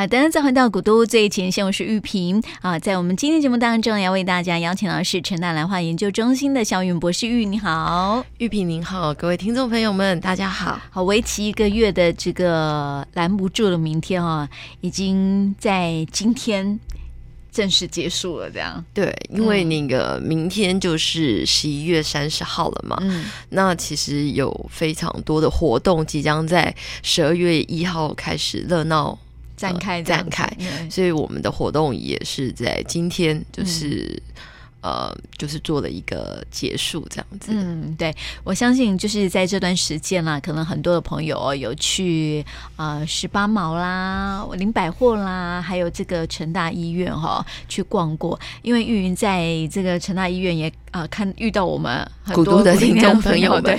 好的，再回到古都最前线，我是玉萍啊。在我们今天节目当中，要为大家邀请到的是成大兰花研究中心的肖云博士玉，你好，玉萍您好，各位听众朋友们，大家好。好，为期一个月的这个拦不住的明天啊，已经在今天正式结束了。这样对，因为那个明天就是十一月三十号了嘛。嗯，那其实有非常多的活动即将在十二月一号开始热闹。展开展开，所以我们的活动也是在今天，就是、嗯、呃，就是做了一个结束这样子。嗯，对，我相信就是在这段时间啦，可能很多的朋友有去啊十八毛啦、林百货啦，还有这个成大医院哈去逛过，因为玉云在这个成大医院也。啊，看遇到我们很多的听众朋友们，对，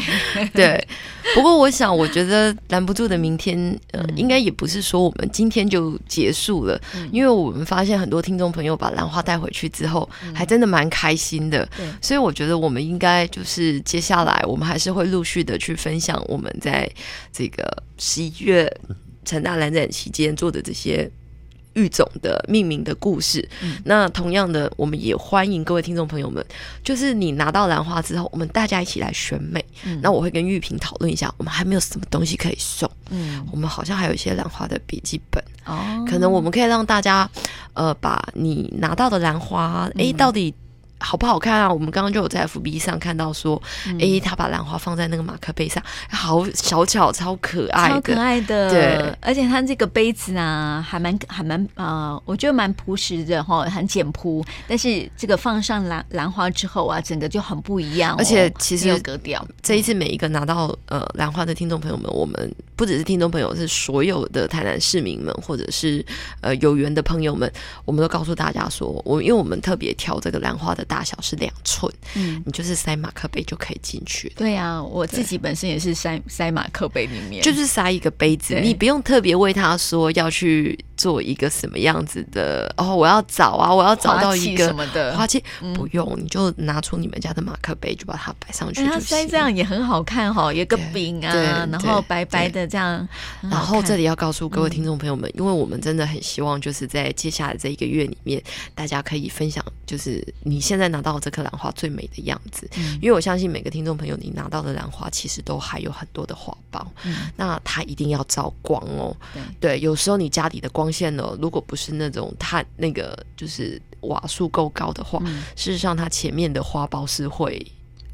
对。不过我想，我觉得拦不住的明天，呃，应该也不是说我们今天就结束了，嗯、因为我们发现很多听众朋友把兰花带回去之后，嗯、还真的蛮开心的。所以我觉得我们应该就是接下来，我们还是会陆续的去分享我们在这个十一月成大兰展期间做的这些。育种的命名的故事，嗯、那同样的，我们也欢迎各位听众朋友们，就是你拿到兰花之后，我们大家一起来选美。嗯、那我会跟玉萍讨论一下，我们还没有什么东西可以送。嗯，我们好像还有一些兰花的笔记本哦，可能我们可以让大家，呃，把你拿到的兰花，哎、欸，到底。好不好看啊？我们刚刚就有在 FB 上看到说，哎、嗯欸，他把兰花放在那个马克杯上，好小巧，超可爱的，超可爱的。对，而且它这个杯子呢，还蛮还蛮呃，我觉得蛮朴实的哈，很简朴。但是这个放上兰兰花之后啊，整个就很不一样、哦。而且其实有格调。这一次每一个拿到呃兰花的听众朋友们，我们不只是听众朋友，是所有的台南市民们，或者是呃有缘的朋友们，我们都告诉大家说，我因为我们特别挑这个兰花的。大小是两寸，嗯，你就是塞马克杯就可以进去。对呀、啊，我自己本身也是塞塞马克杯里面，就是塞一个杯子，你不用特别为他说要去做一个什么样子的哦，我要找啊，我要找到一个什么的花器，不用，你就拿出你们家的马克杯，就把它摆上去就行。它塞这样也很好看哈、哦，有个饼啊，然后白白的这样。然后这里要告诉各位听众朋友们，嗯、因为我们真的很希望就是在接下来这一个月里面，大家可以分享，就是你现在。拿到这颗兰花最美的样子，嗯、因为我相信每个听众朋友，你拿到的兰花其实都还有很多的花苞，嗯、那它一定要照光哦。对，对，有时候你家里的光线呢，如果不是那种碳那个就是瓦数够高的话，嗯、事实上它前面的花苞是会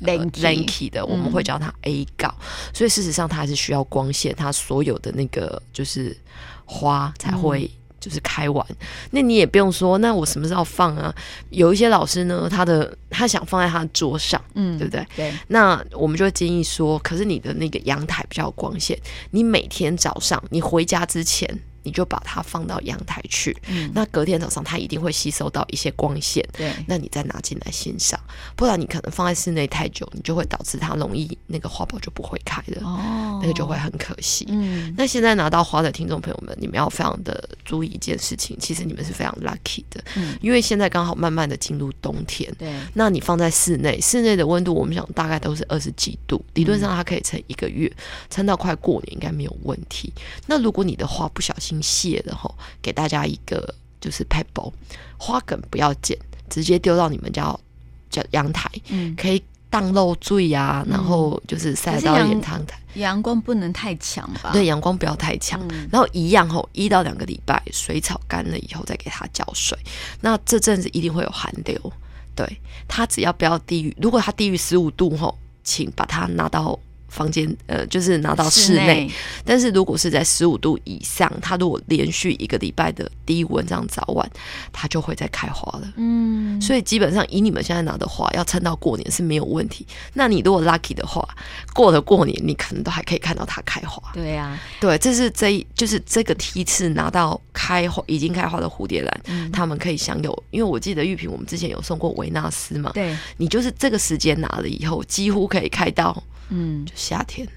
lanky 的，我们会叫它 A 告，嗯、所以事实上它还是需要光线，它所有的那个就是花才会、嗯。就是开完，那你也不用说，那我什么时候放啊？有一些老师呢，他的他想放在他的桌上，嗯，对不对？对。那我们就会建议说，可是你的那个阳台比较有光线，你每天早上你回家之前。你就把它放到阳台去，嗯、那隔天早上它一定会吸收到一些光线，对，那你再拿进来欣赏，不然你可能放在室内太久，你就会导致它容易那个花苞就不会开了，哦，那个就会很可惜。嗯，那现在拿到花的听众朋友们，你们要非常的注意一件事情，其实你们是非常 lucky 的，嗯，因为现在刚好慢慢的进入冬天，对，那你放在室内，室内的温度我们想大概都是二十几度，理论上它可以撑一个月，撑到快过年应该没有问题。那如果你的花不小心谢的吼，给大家一个就是 pebble 花梗不要剪，直接丢到你们家叫阳台，嗯，可以挡漏坠呀，然后就是晒到阳台，阳光不能太强吧？对，阳光不要太强，嗯、然后一样吼，一到两个礼拜水草干了以后再给它浇水，那这阵子一定会有寒流，对，它只要不要低于，如果它低于十五度吼，请把它拿到。房间呃，就是拿到室内，但是如果是在十五度以上，它如果连续一个礼拜的低温这样早晚，它就会再开花了。嗯，所以基本上以你们现在拿的花，要撑到过年是没有问题。那你如果 lucky 的话，过了过年，你可能都还可以看到它开花。对呀、啊，对，这是这一就是这个梯次拿到开花已经开花的蝴蝶兰，嗯、他们可以享有。因为我记得玉萍，我们之前有送过维纳斯嘛，对，你就是这个时间拿了以后，几乎可以开到。嗯，就夏天，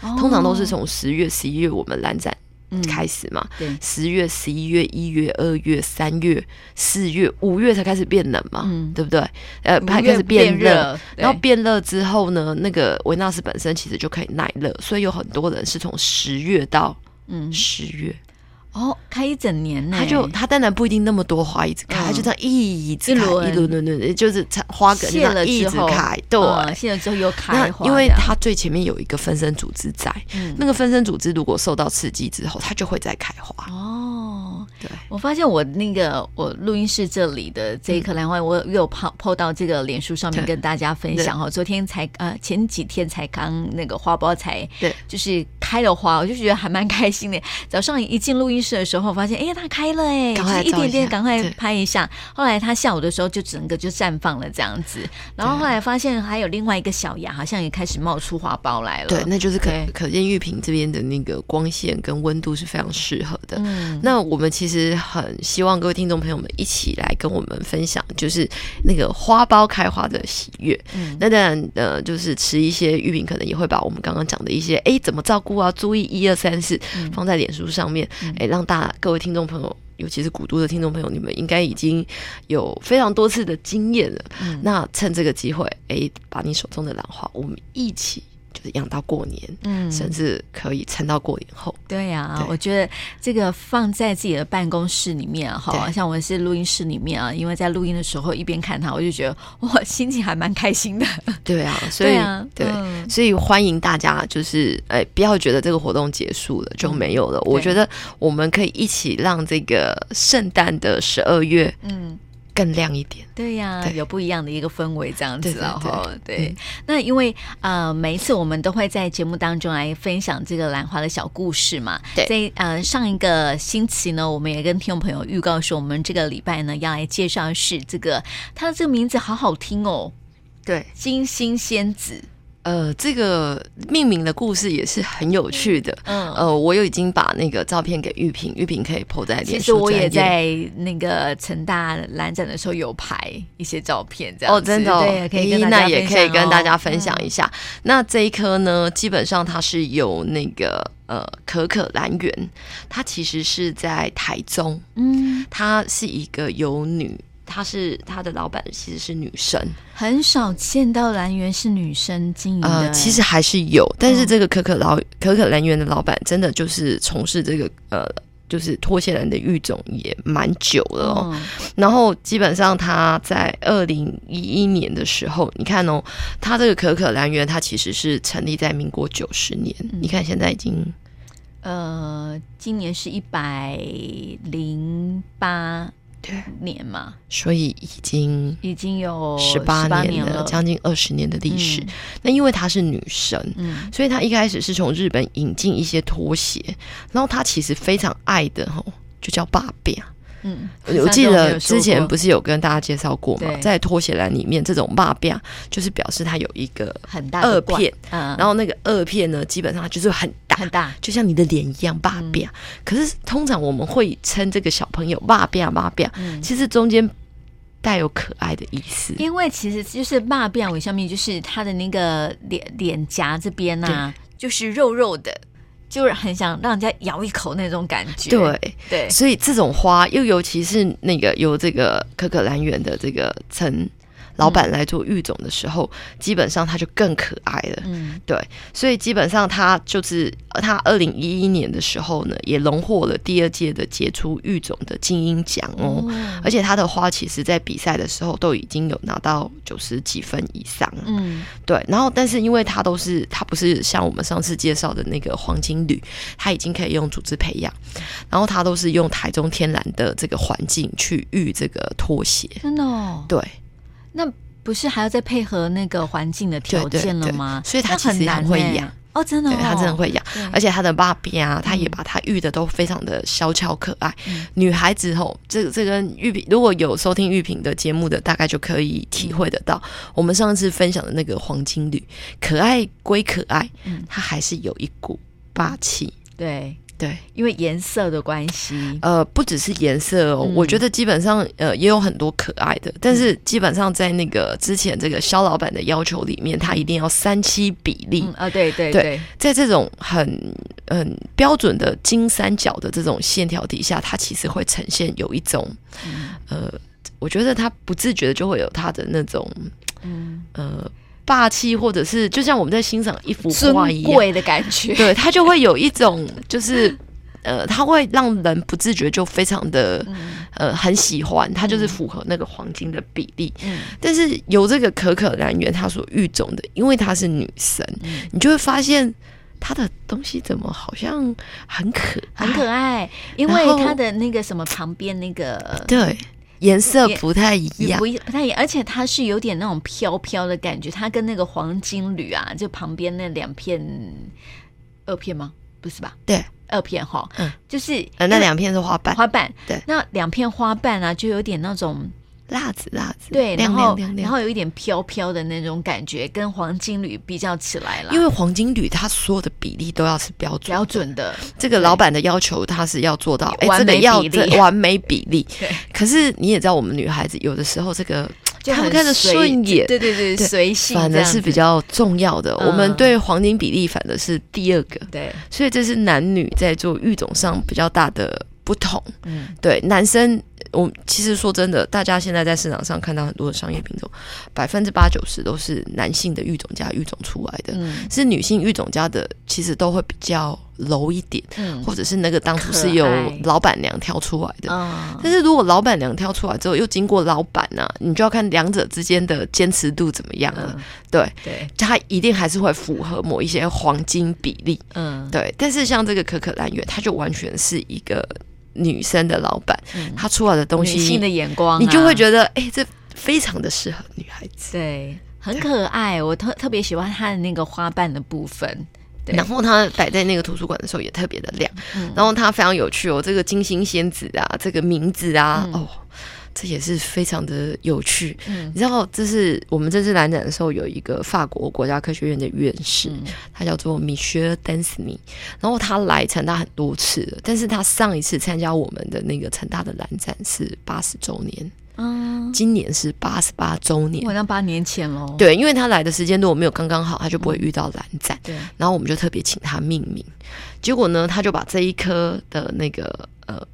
哦、通常都是从十月、十一月我们蓝展开始嘛。十月、十一月、一月、二月、三月、四月、五月才开始变冷嘛，嗯、对不对？呃，才开始变热，然后变热之后呢，那个维纳斯本身其实就可以耐热，所以有很多人是从十月到嗯十月。哦，开一整年呢，它就它当然不一定那么多花一直开，它就这样一直开，一轮。轮轮，就是花梗谢了一直开，对，谢了之后又开花。因为它最前面有一个分生组织在，那个分生组织如果受到刺激之后，它就会再开花。哦，对，我发现我那个我录音室这里的这一颗兰花，我有 po po 到这个脸书上面跟大家分享哈。昨天才呃前几天才刚那个花苞才对，就是开了花，我就觉得还蛮开心的。早上一进录音室的时候，发现哎呀，它开了哎，就是一点点，赶快拍一下。后来它下午的时候就整个就绽放了这样子，然后后来发现还有另外一个小芽，好像也开始冒出花苞来了。对，那就是可可见玉屏这边的那个光线跟温度是非常适合的。嗯，那我们其实很希望各位听众朋友们一起来跟我们分享，就是那个花苞开花的喜悦。嗯，那当然呃，就是吃一些玉屏，可能也会把我们刚刚讲的一些哎怎么照顾啊，注意一二三四放在脸书上面，哎、嗯、让大各位听众朋友，尤其是古都的听众朋友，你们应该已经有非常多次的经验了。嗯，那趁这个机会，哎，把你手中的兰花，我们一起。就是养到过年，嗯，甚至可以撑到过年后。对呀、啊，我觉得这个放在自己的办公室里面，哈，像我是录音室里面啊，因为在录音的时候一边看它，我就觉得哇，心情还蛮开心的。对啊，所以对、啊、对、嗯，所以欢迎大家，就是哎，不要觉得这个活动结束了就没有了。嗯、我觉得我们可以一起让这个圣诞的十二月，嗯。更亮一点，对呀、啊，有不一样的一个氛围，这样子，然后对，对，对，对、嗯，那因为呃，每一次我们都会在节目当中来分享这个兰花的小故事嘛。对，在呃上一个星期呢，我们也跟听众朋友预告说，我们这个礼拜呢要来介绍的是这个，它的这个名字好好听哦，对，金星仙子。呃，这个命名的故事也是很有趣的。嗯，呃，我有已经把那个照片给玉萍，玉萍可以 po 在脸书。其实我也在那个成大兰展的时候有拍一些照片，这样哦，真的、哦，对，可以跟、哦、那也可以跟大家分享一下。嗯、那这一颗呢，基本上它是有那个呃可可兰园，它其实是在台中，嗯，它是一个有女。她是她的老板，其实是女生，很少见到兰园是女生经营的。呃，其实还是有，但是这个可可老、嗯、可可兰园的老板真的就是从事这个呃，就是拖鞋兰的育种也蛮久了哦。嗯、然后基本上他在二零一一年的时候，你看哦，他这个可可兰园，它其实是成立在民国九十年、嗯。你看现在已经，呃，今年是一百零八。对，年嘛，所以已经已经有十八年了，将近二十年的历史。嗯。那因为她是女生，嗯，所以她一开始是从日本引进一些拖鞋，然后她其实非常爱的吼，就叫爸爸。嗯，我记得之前不是有跟大家介绍过吗？在拖鞋栏里面，这种霸变就是表示它有一个很大二片，然后那个二片呢，基本上就是很大很大，就像你的脸一样霸变。可是通常我们会称这个小朋友霸变霸变，其实中间带有可爱的意思，因为其实就是霸变尾上面就是他的那个脸脸颊这边啊，就是肉肉的。就是很想让人家咬一口那种感觉，对。对，所以这种花又尤其是那个有这个可可兰园的这个称。老板来做育种的时候，基本上他就更可爱了。嗯，对，所以基本上他就是他二零一一年的时候呢，也荣获了第二届的杰出育种的精英奖哦。而且他的花其实在比赛的时候都已经有拿到九十几分以上。嗯，对。然后，但是因为他都是他不是像我们上次介绍的那个黄金旅，他已经可以用组织培养，然后他都是用台中天然的这个环境去育这个拖鞋。真的哦，对。那不是还要再配合那个环境的条件了吗？对对对，所以它其实很会养哦，真的、哦，他真的会养，而且它的爸比啊，它也把它育的都非常的小巧可爱。嗯、女孩子吼，这个这跟玉屏如果有收听玉屏的节目的，大概就可以体会得到。嗯、我们上次分享的那个黄金绿，可爱归可爱，嗯，它还是有一股霸气，对。对，因为颜色的关系，呃，不只是颜色哦，嗯、我觉得基本上呃也有很多可爱的，但是基本上在那个之前这个肖老板的要求里面，他一定要三七比例。啊、对对对，对，在这种很很标准的金三角的这种线条底下，它其实会呈现有一种、嗯、呃，我觉得它不自觉的就会有它的那种嗯。呃。霸气，或者是就像我们在欣赏一幅画一样，贵的感觉，对，它就会有一种就是 呃，它会让人不自觉就非常的、嗯、呃很喜欢，它就是符合那个黄金的比例。嗯，但是由这个可可兰园它所育种的，因为它是女神，嗯、你就会发现它的东西怎么好像很可很可爱，因为它的那个什么旁边那个对。颜色不太一样，不不太一样，而且它是有点那种飘飘的感觉。它跟那个黄金缕啊，就旁边那两片二片吗？不是吧？对，二片哈，嗯，就是呃，那两片是花瓣，花瓣，对，那两片花瓣啊，就有点那种。蜡子，辣子，对，然后然后有一点飘飘的那种感觉，跟黄金铝比较起来了。因为黄金铝它所有的比例都要是标准标准的，这个老板的要求他是要做到，哎，完美比例，这个要完美比例。对，可是你也知道，我们女孩子有的时候这个就很看着顺眼，对对对，随性，反而是比较重要的。我们对黄金比例反而是第二个，对，所以这是男女在做育种上比较大的不同。嗯，对，男生。我其实说真的，大家现在在市场上看到很多的商业品种，百分之八九十都是男性的育种家育种出来的，嗯、是女性育种家的，其实都会比较柔一点，嗯、或者是那个当初是由老板娘挑出来的。爱但是如果老板娘挑出来之后又经过老板呢、啊，你就要看两者之间的坚持度怎么样了。嗯、对对，它一定还是会符合某一些黄金比例。嗯，对。但是像这个可可兰园，它就完全是一个。女生的老板，嗯、他出来的东西，女性的眼光、啊，你就会觉得，哎、欸，这非常的适合女孩子，对，很可爱。我特特别喜欢它的那个花瓣的部分，对，然后它摆在那个图书馆的时候也特别的亮，嗯、然后它非常有趣哦，这个金星仙子啊，这个名字啊，嗯、哦。这也是非常的有趣，嗯，你知道，这是我们这次兰展的时候，有一个法国国家科学院的院士，嗯、他叫做米歇尔·丹斯尼，然后他来成大很多次了，但是他上一次参加我们的那个成大的蓝展是八十周年，嗯，今年是八十八周年，好像八年前喽，对，因为他来的时间如果没有刚刚好，他就不会遇到蓝展，对，然后我们就特别请他命名，结果呢，他就把这一颗的那个呃。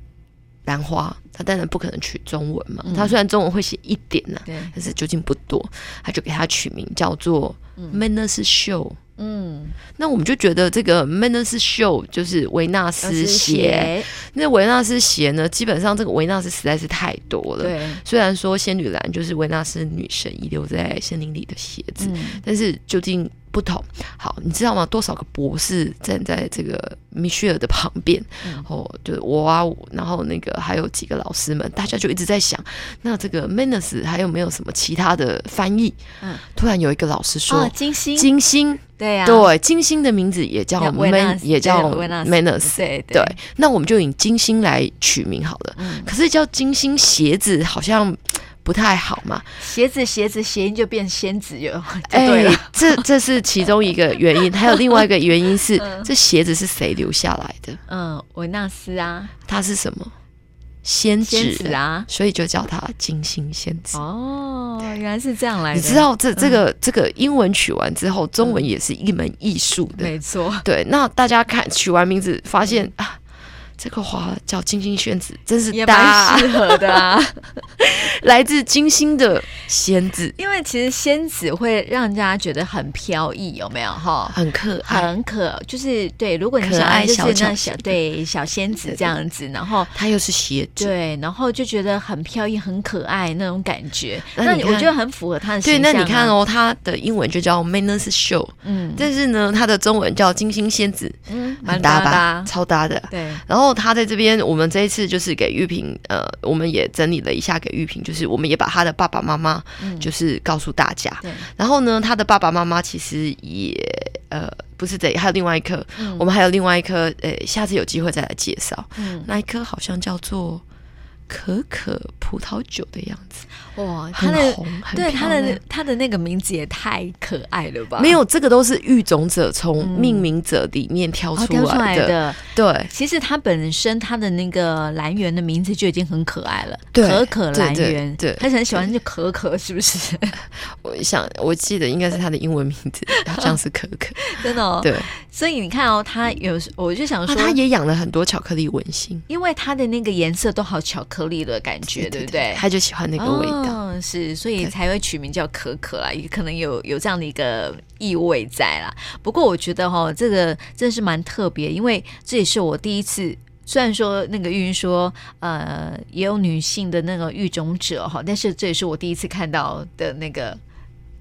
兰花，他当然不可能取中文嘛。他、嗯、虽然中文会写一点呢、啊，但是究竟不多，他就给他取名叫做 Venus Show。嗯，那我们就觉得这个 Venus Show 就是维纳斯鞋。那维纳斯鞋呢，基本上这个维纳斯实在是太多了。对，虽然说仙女兰就是维纳斯女神遗留在森林里的鞋子，嗯、但是究竟。不同，好，你知道吗？多少个博士站在这个米歇尔的旁边，嗯、哦，就是我啊，然后那个还有几个老师们，大家就一直在想，那这个 Venus 还有没有什么其他的翻译？嗯，突然有一个老师说，金星，金星，对呀，对，金星的名字也叫 Man，也叫 Venus，对。对，那我们就以金星来取名好了。嗯，可是叫金星鞋子好像。不太好嘛？鞋子鞋子谐音就变仙子哟，哎，欸、这这是其中一个原因，还有另外一个原因是，嗯、这鞋子是谁留下来的？嗯，维纳斯啊，它是什么仙子，啊？所以就叫他金星仙子。哦，原来是这样来的。你知道这这个、嗯、这个英文取完之后，中文也是一门艺术的，没错。对，那大家看取完名字，发现啊。这个花叫金星仙子，真是大也蛮适合的啊！来自金星的仙子，因为其实仙子会让人家觉得很飘逸，有没有哈？很可爱，很可，就是对。如果你想爱就是那小对小仙子这样子，然后它又是鞋子，对，然后就觉得很飘逸、很可爱那种感觉。那我觉得很符合他的对。那你看哦，它的英文就叫 Venus Show，嗯，但是呢，它的中文叫金星仙子，嗯，蛮搭吧，超搭的，对，然后。然后他在这边，我们这一次就是给玉萍，呃，我们也整理了一下给玉萍，就是我们也把他的爸爸妈妈，就是告诉大家。嗯、然后呢，他的爸爸妈妈其实也，呃，不是这里，还有另外一颗，嗯、我们还有另外一颗，呃，下次有机会再来介绍。嗯，那一颗好像叫做。可可葡萄酒的样子，哇，它的对他的他的那个名字也太可爱了吧？没有，这个都是育种者从命名者里面挑出来的。对，其实它本身它的那个来源的名字就已经很可爱了，可可来源。对，他很喜欢就可可，是不是？我想我记得应该是他的英文名字，好像是可可，真的哦。对，所以你看哦，他有我就想说，他也养了很多巧克力文心，因为它的那个颜色都好巧克。力的感觉，对不对？他就喜欢那个味道，哦、是，所以才会取名叫可可啦，也可能有有这样的一个意味在啦。不过我觉得哈、哦，这个真的是蛮特别，因为这也是我第一次虽然说那个玉云说，呃，也有女性的那个育种者哈，但是这也是我第一次看到的那个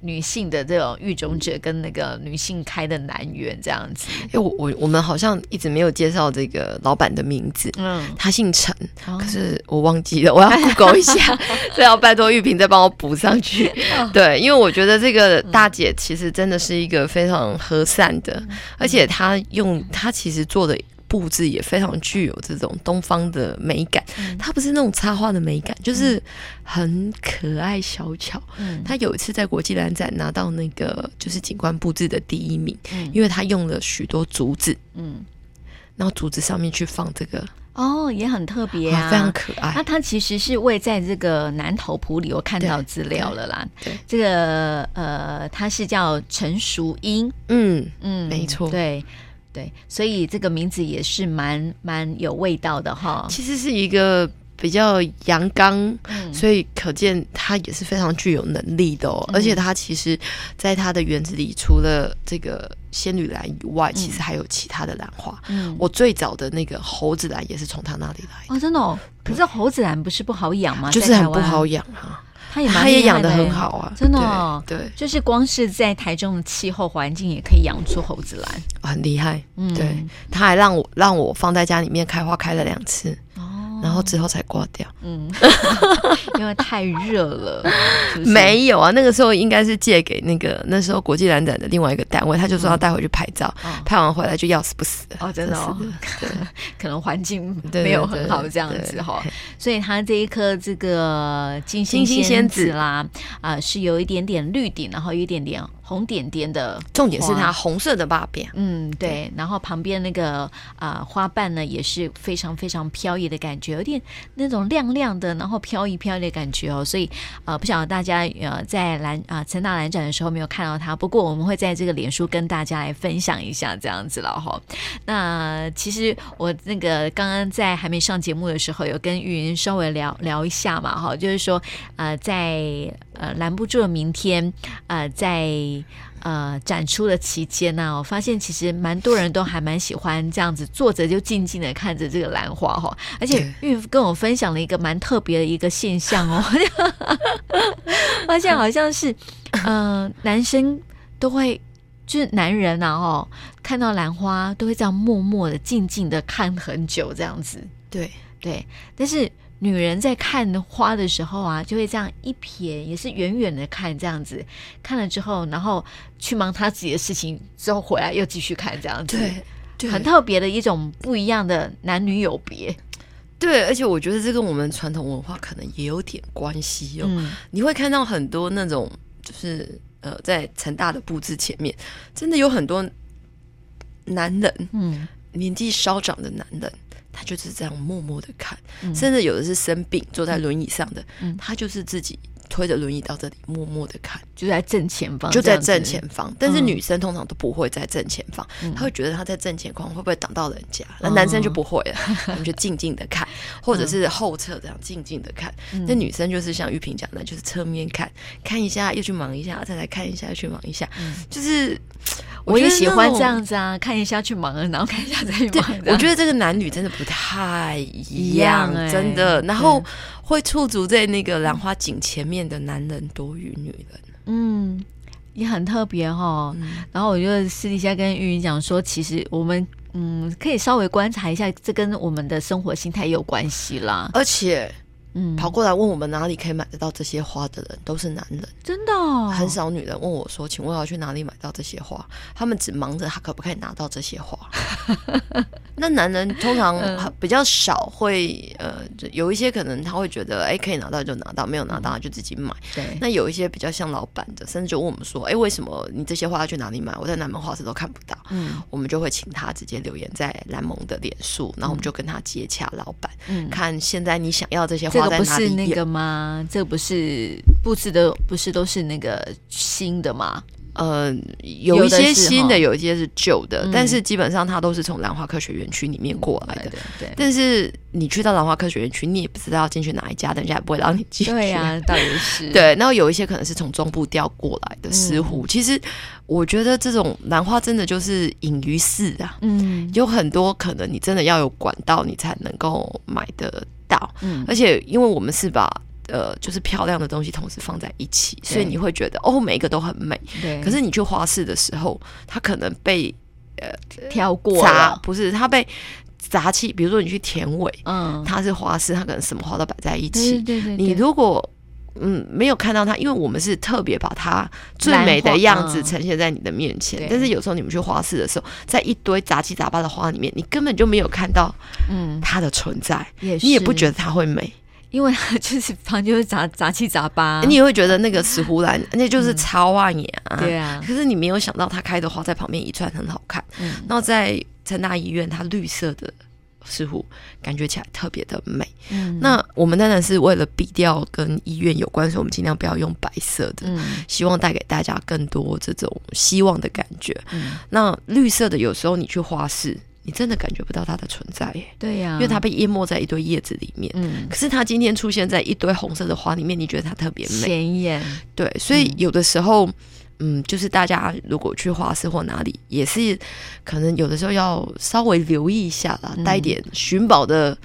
女性的这种育种者跟那个女性开的男园这样子。哎，我我我们好像一直没有介绍这个老板的名字，嗯，他姓陈，哦、可是我忘记了，我要 Google 一下，这要拜托玉萍再帮我补上去。哦、对，因为我觉得这个大姐其实真的是一个非常和善的，嗯、而且她用她其实做的。布置也非常具有这种东方的美感，嗯、它不是那种插画的美感，就是很可爱小巧。嗯，他有一次在国际兰展拿到那个就是景观布置的第一名，嗯，因为他用了许多竹子，嗯，然后竹子上面去放这个，哦，也很特别啊，非常可爱。那它其实是位在这个南头埔里，我看到资料了啦。对，对。这个呃，它是叫陈淑英，嗯嗯，没错，对。对，所以这个名字也是蛮蛮有味道的哈。其实是一个比较阳刚，嗯、所以可见他也是非常具有能力的哦。嗯、而且他其实在他的园子里，除了这个仙女兰以外，嗯、其实还有其他的兰花。嗯，我最早的那个猴子兰也是从他那里来的。哦，真的哦。可是猴子兰不是不好养吗？就是很不好养啊。他也他也养的很好啊，真的哦，对，对，就是光是在台中的气候环境也可以养出猴子来，很厉害。嗯，对，他还让我让我放在家里面开花开了两次。然后之后才挂掉，嗯，因为太热了。是是？没有啊，那个时候应该是借给那个那时候国际兰展的另外一个单位，他就说要带回去拍照，嗯、拍完回来就要死不死。哦，真的哦，对，可能环境没有很好这样子哈，所以它这一颗这个金星仙子。啦，啊、呃，是有一点点绿顶，然后有一点点。红点点的，重点是它红色的把柄。嗯，对。对，然后旁边那个啊、呃、花瓣呢，也是非常非常飘逸的感觉，有点那种亮亮的，然后飘逸飘逸的感觉哦。所以呃，不晓得大家呃在兰啊成大兰展的时候没有看到它，不过我们会在这个脸书跟大家来分享一下这样子了哈。那其实我那个刚刚在还没上节目的时候，有跟玉云稍微聊聊一下嘛哈，就是说呃在呃拦不住的明天呃在。呃，展出的期间呢、啊，我发现其实蛮多人都还蛮喜欢这样子坐着就静静的看着这个兰花哈，而且玉跟我分享了一个蛮特别的一个现象哦，发现好像是呃男生都会就是男人啊哦，看到兰花都会这样默默的静静的看很久这样子，对对，但是。女人在看花的时候啊，就会这样一瞥，也是远远的看这样子，看了之后，然后去忙她自己的事情，之后回来又继续看这样子，对，对很特别的一种不一样的男女有别。对，而且我觉得这跟我们传统文化可能也有点关系哦。嗯、你会看到很多那种，就是呃，在成大的布置前面，真的有很多男人，嗯，年纪稍长的男人。他就是这样默默的看，嗯、甚至有的是生病坐在轮椅上的，嗯、他就是自己推着轮椅到这里默默的看，就在正前方，就在正前方。但是女生通常都不会在正前方，嗯、他会觉得她在正前方会不会挡到人家？那、嗯、男生就不会了，我们就静静的看，或者是后侧这样静静的看。那、嗯、女生就是像玉萍讲的，就是侧面看看一下，又去忙一下，再来看一下，又去忙一下，嗯、就是。我也喜欢这样子啊，看一下去忙了，然后看一下再去忙。我觉得这个男女真的不太一样，一样欸、真的。然后会驻足在那个兰花井前面的男人多于女人，嗯，也很特别哈。嗯、然后我就私底下跟玉云讲说，其实我们嗯可以稍微观察一下，这跟我们的生活心态也有关系啦，而且。嗯，跑过来问我们哪里可以买得到这些花的人都是男人，真的哦，很少女人问我说：“请问要去哪里买到这些花？”他们只忙着他可不可以拿到这些花。那男人通常 比较少会呃，有一些可能他会觉得哎，可以拿到就拿到，没有拿到就自己买。对，那有一些比较像老板的，甚至就问我们说：“哎，为什么你这些花要去哪里买？我在南门花市都看不到。”嗯，我们就会请他直接留言在兰蔻的脸书，然后我们就跟他接洽老板，嗯，看现在你想要这些花。这个不是那个吗？这个不是布置的，不是都是那个新的吗？呃，有一些新的，有一些是旧的，但是基本上它都是从兰花科学园区里面过来的。对，但是你去到兰花科学园区，你也不知道要进去哪一家，等一下也不会让你进去。对呀，倒也是。对，然后有一些可能是从中部调过来的石斛。其实我觉得这种兰花真的就是隐于市啊，嗯，有很多可能你真的要有管道，你才能够买得到。嗯，而且因为我们是把。呃，就是漂亮的东西同时放在一起，所以你会觉得哦，每一个都很美。对。可是你去花市的时候，它可能被呃挑过杂，不是它被杂气。比如说你去田尾，嗯，它是花市，它可能什么花都摆在一起。对对对。你如果嗯没有看到它，因为我们是特别把它最美的样子呈现在你的面前。但是有时候你们去花市的时候，在一堆杂七杂八的花里面，你根本就没有看到嗯它的存在，你也不觉得它会美。因为它 就是旁边就是杂杂七杂八，你也会觉得那个石斛兰 那就是超万眼啊。对啊，可是你没有想到它开的花在旁边一串很好看。嗯，然后在成大医院，它绿色的石斛感觉起来特别的美。嗯，那我们当然是为了避掉跟医院有关，所以我们尽量不要用白色的，嗯，希望带给大家更多这种希望的感觉。嗯，那绿色的有时候你去花市。你真的感觉不到它的存在耶，对呀，因为它被淹没在一堆叶子里面。嗯，可是它今天出现在一堆红色的花里面，你觉得它特别美，显眼。对，所以有的时候，嗯，就是大家如果去花市或哪里，也是可能有的时候要稍微留意一下啦，带一点寻宝的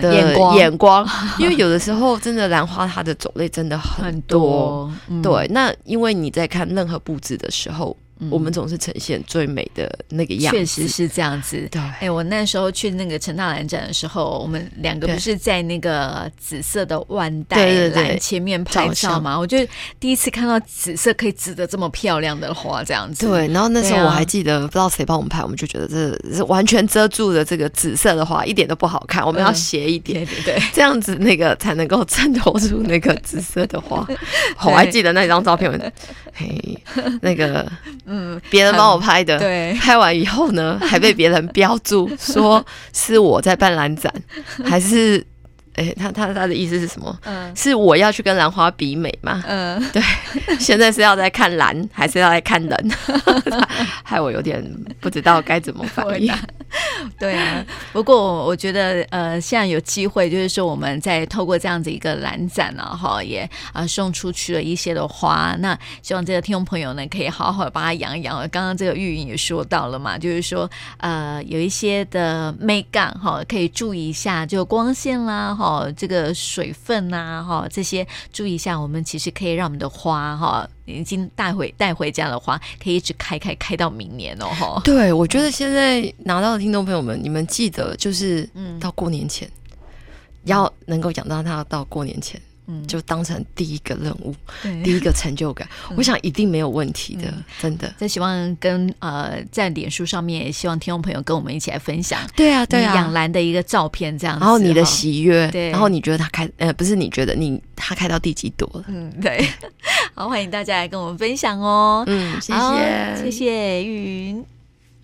的眼光，眼光，因为有的时候真的兰花它的种类真的很多。对，那因为你在看任何布置的时候。我们总是呈现最美的那个样子，确实是这样子。对，哎，我那时候去那个陈大兰展的时候，我们两个不是在那个紫色的万代兰前面拍照吗？我就第一次看到紫色可以紫的这么漂亮的花，这样子。对，然后那时候我还记得，不知道谁帮我们拍，我们就觉得这是完全遮住了这个紫色的花，一点都不好看。我们要斜一点，对对，这样子那个才能够衬托出那个紫色的花。我还记得那张照片，嘿，那个。嗯，别人帮我拍的，对，拍完以后呢，还被别人标注说是我在办蓝展，还是，哎、欸，他他他的意思是什么？嗯，是我要去跟兰花比美吗？嗯，对，现在是要在看兰，还是要在看人？害我有点不知道该怎么反应。对啊，不过我觉得呃，现在有机会，就是说我们在透过这样子一个兰展啊，哈，也啊、呃、送出去了一些的花。那希望这个听众朋友呢，可以好好把它养一养。刚刚这个玉莹也说到了嘛，就是说呃，有一些的美感哈，可以注意一下，就光线啦，哈，这个水分呐，哈，这些注意一下。我们其实可以让我们的花哈。已经带回带回家的话，可以一直开开开到明年哦！哈，对，我觉得现在拿到的听众朋友们，你们记得就是，嗯，到过年前，嗯、要能够养到它到过年前。嗯，就当成第一个任务，第一个成就感，嗯、我想一定没有问题的，嗯、真的。在希望跟呃，在脸书上面，也希望听众朋友跟我们一起来分享，对啊，对啊，养兰的一个照片这样子，然后你的喜悦，对，然后你觉得它开，呃，不是你觉得你它开到第几朵了？嗯，对。好，欢迎大家来跟我们分享哦。嗯，谢谢，谢谢玉云。